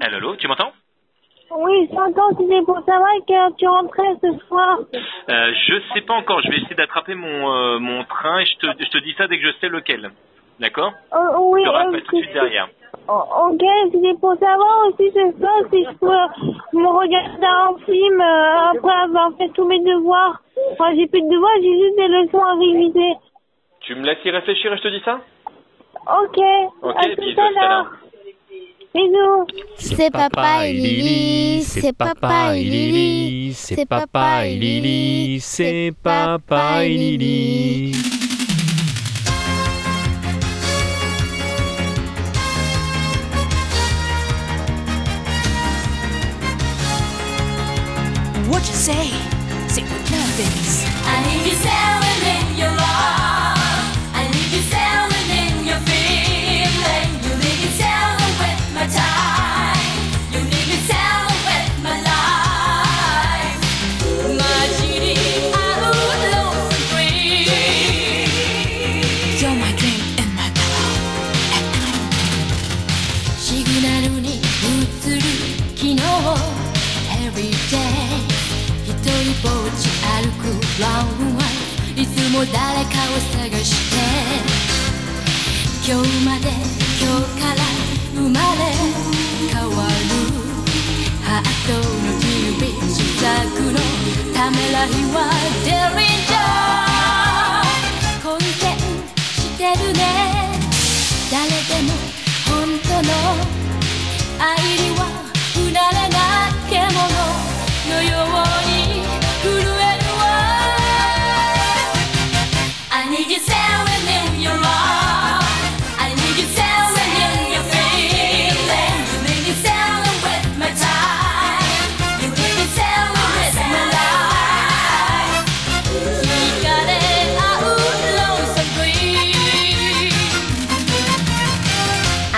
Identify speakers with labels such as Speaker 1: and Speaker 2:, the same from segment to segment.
Speaker 1: Allô, allô, tu m'entends?
Speaker 2: Oui, j'entends, c'était pour savoir que tu rentrais ce soir.
Speaker 1: euh, Je sais pas encore, je vais essayer d'attraper mon, euh, mon train et je te, je te dis ça dès que je sais lequel. D'accord?
Speaker 2: Oh, oui,
Speaker 1: Je te rappelle
Speaker 2: euh,
Speaker 1: tout de suite derrière.
Speaker 2: Oh, ok, c'était pour savoir aussi ce soir si je peux me regarder un film euh, après avoir fait tous mes devoirs. Enfin, j'ai plus de devoirs, j'ai juste des leçons à réviser.
Speaker 1: Tu me laisses y réfléchir et je te dis ça?
Speaker 2: Ok,
Speaker 1: Ok,
Speaker 2: à tout
Speaker 1: bisous,
Speaker 2: à
Speaker 1: à tout à
Speaker 2: l'heure.
Speaker 1: L'heure.
Speaker 2: Bisous.
Speaker 3: C'est papa et Lily, c'est papa et Lily, c'est papa et Lily, c'est papa et Lily.
Speaker 4: What you say? Say what love
Speaker 5: ためらいは Danger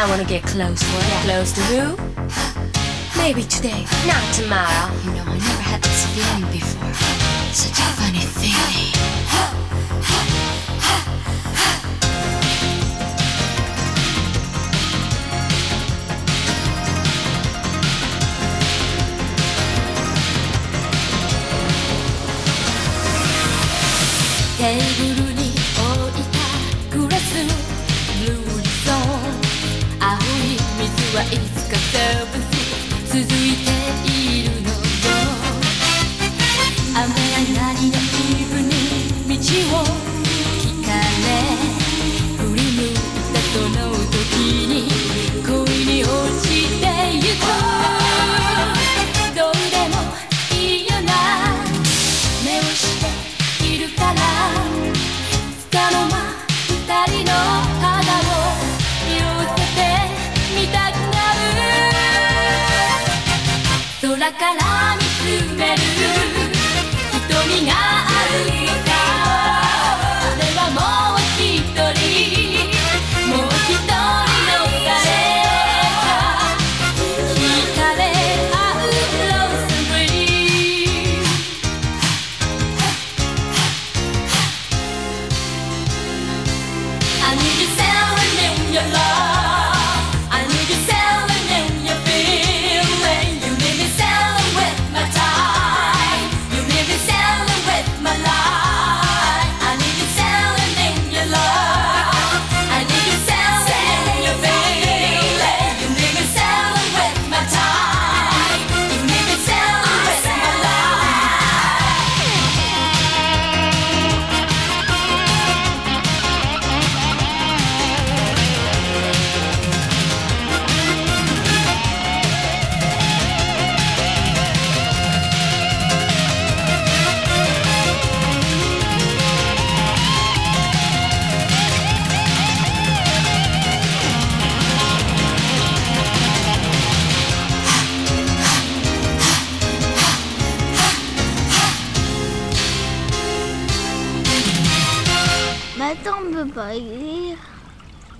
Speaker 5: I
Speaker 6: wanna get close, what? Close to who? Maybe today, not tomorrow.
Speaker 4: You know, I never had this feeling before. Such a funny feeling.
Speaker 5: feeling.「テはい。つかサーブス続いているのよ」「雨上がりのイブに道を聞かれ」「振り向いたその時に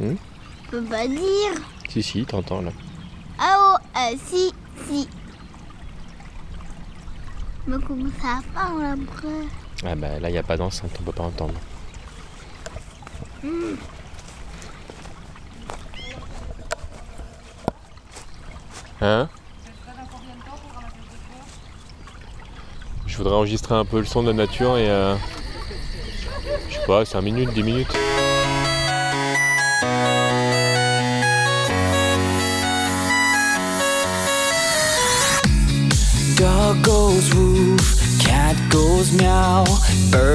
Speaker 7: Hmm
Speaker 2: On peut pas lire.
Speaker 7: Si, si, t'entends là.
Speaker 2: Ah oh, euh, si, si. Mais comment ça parle après
Speaker 7: Ah bah là, il n'y a pas d'enceinte, on peut pas entendre. Hein? Je voudrais enregistrer un peu le son de la nature et... euh, je sais pas, 5 minutes, 10 minutes.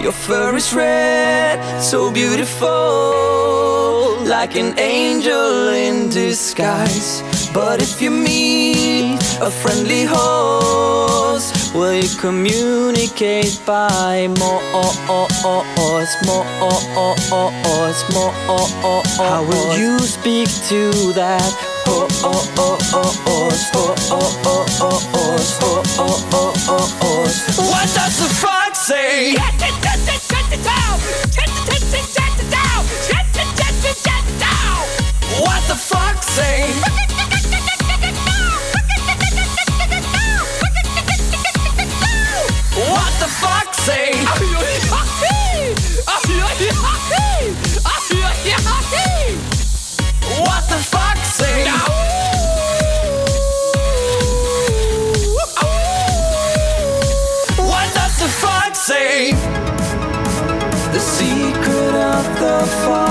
Speaker 8: Your fur is red, so beautiful, like an angel in disguise. But if you meet a friendly horse, will you communicate by more, more, more? How will you speak to that horse? What does the fox say. What the fuck say? What the fuck say?
Speaker 3: fall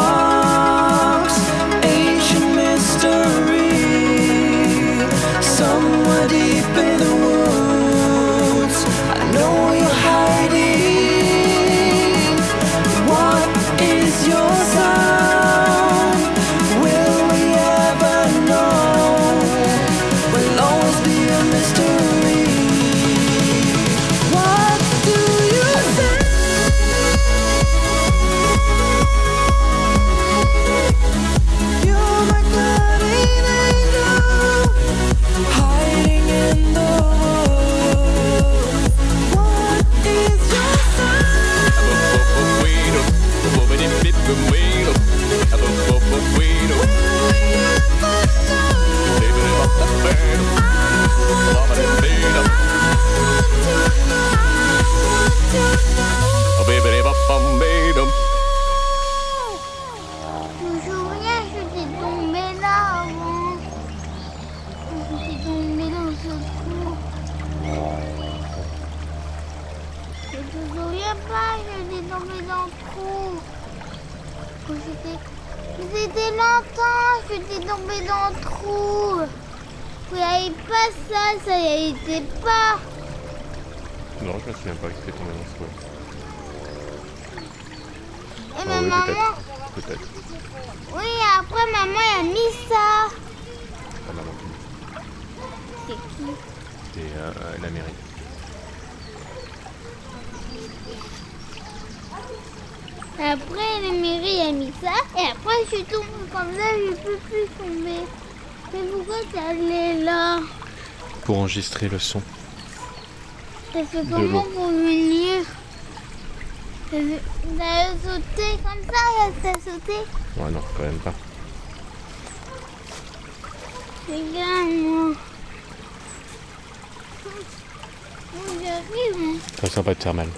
Speaker 3: le trou. Vous n'avez pas ça, ça y était pas.
Speaker 7: Non, je me souviens pas que c'était tombé dans ce trou.
Speaker 3: Et
Speaker 7: Ah
Speaker 3: ma
Speaker 7: oui,
Speaker 3: maman,
Speaker 7: peut-être.
Speaker 3: Oui, après maman elle a mis ça.
Speaker 7: Qui.
Speaker 3: C'est qui?
Speaker 7: C'était euh, euh, la mairie.
Speaker 3: Après, la mairie a mis ça, et après, je suis tombée comme ça, je peux plus tomber. Mais pourquoi ça allait là?
Speaker 7: Pour enregistrer le son.
Speaker 3: Ça fait
Speaker 7: De
Speaker 3: comment pour venir Ça ça a sauté comme ça, ça a sauté?
Speaker 7: Ouais, non, quand même pas.
Speaker 3: Regarde, moi. J'arrive. hein.
Speaker 7: Attention, pas de faire mal.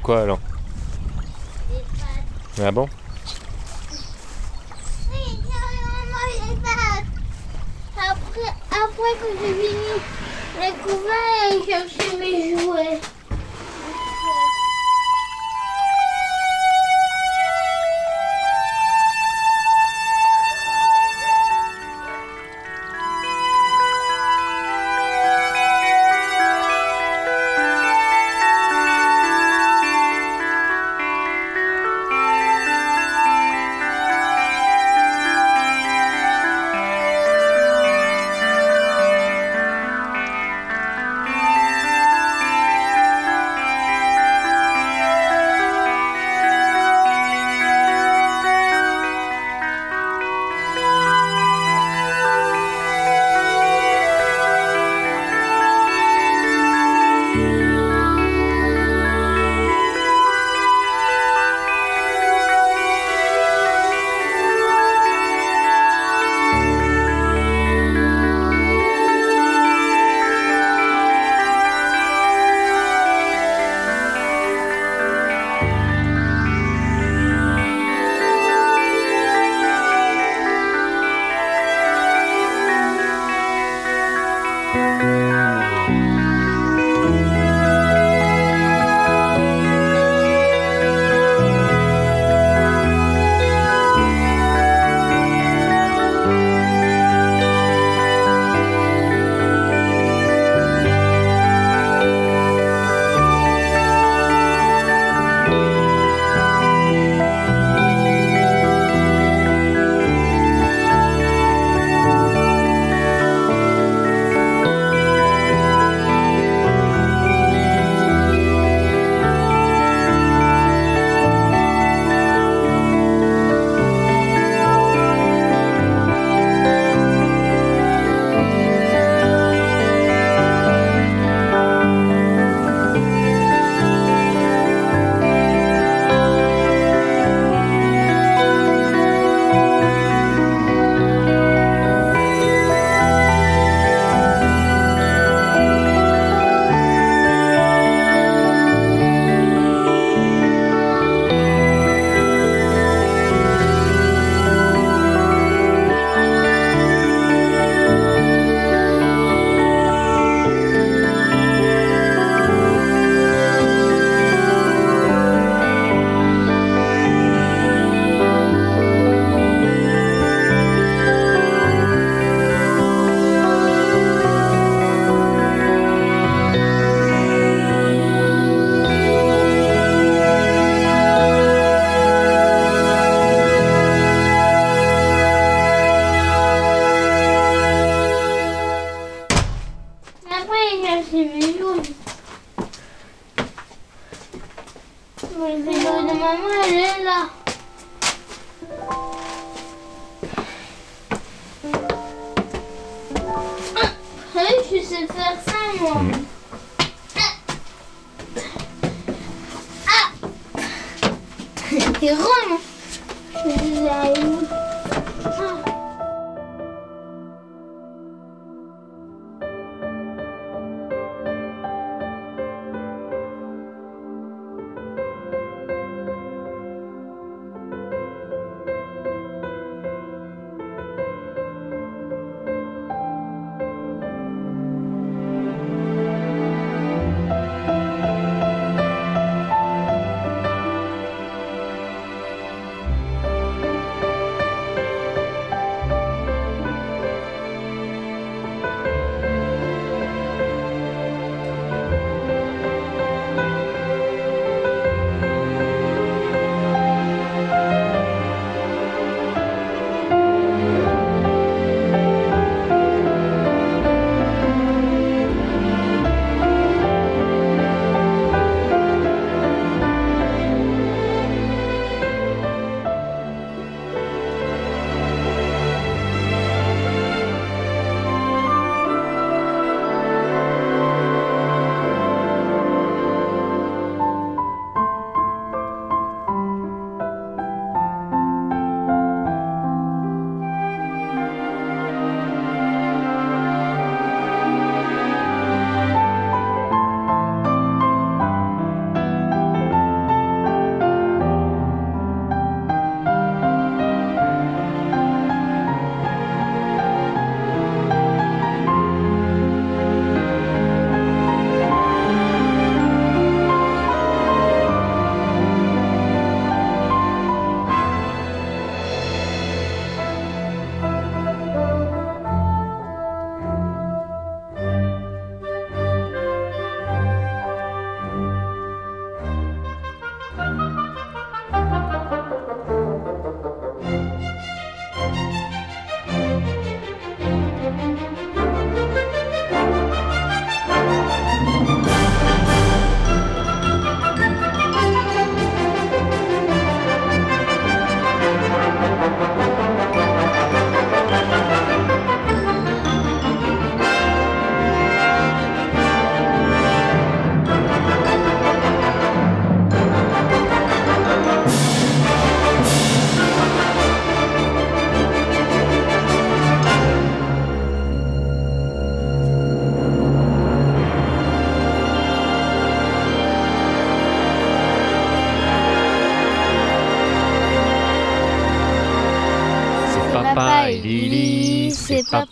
Speaker 7: quoi alors Ah bon
Speaker 3: Après, après que j'ai fini les couverts, j'ai cherché mes jouets.
Speaker 2: 什么
Speaker 3: 人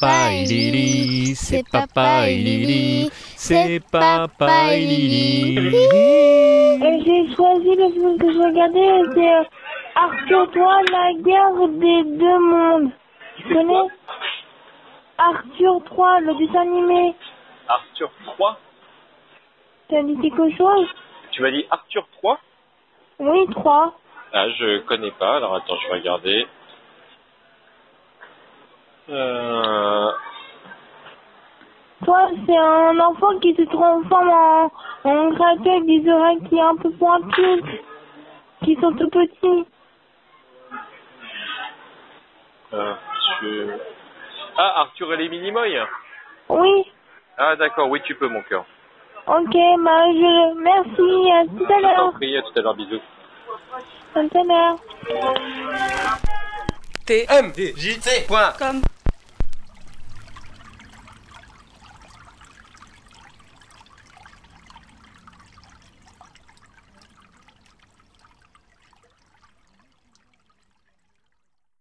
Speaker 3: papa et Lily, c'est papa et Lily, c'est papa et Lily. Et
Speaker 2: j'ai choisi le film que je regardais, c'est Arthur 3, la guerre des deux mondes. Tu connais Arthur 3, le dessin animé.
Speaker 1: Arthur 3
Speaker 2: T'as dit quelque chose
Speaker 1: Tu m'as dit Arthur 3
Speaker 2: Oui, 3.
Speaker 1: Ah, je connais pas. Alors attends, je vais regarder. Euh...
Speaker 2: C'est un enfant qui se transforme en, en créature avec des oreilles qui est un peu pointues, qui sont tout petits.
Speaker 1: Arthur... Ah, Arthur et les Minimoy
Speaker 2: Oui,
Speaker 1: Ah, d'accord, oui, tu peux, mon cœur.
Speaker 2: ok, bah je... Merci, à tout à
Speaker 1: Je t'en
Speaker 2: l'heure.
Speaker 1: prie, à tout à l'heure, bisous.
Speaker 2: À tout à l'heure.
Speaker 9: T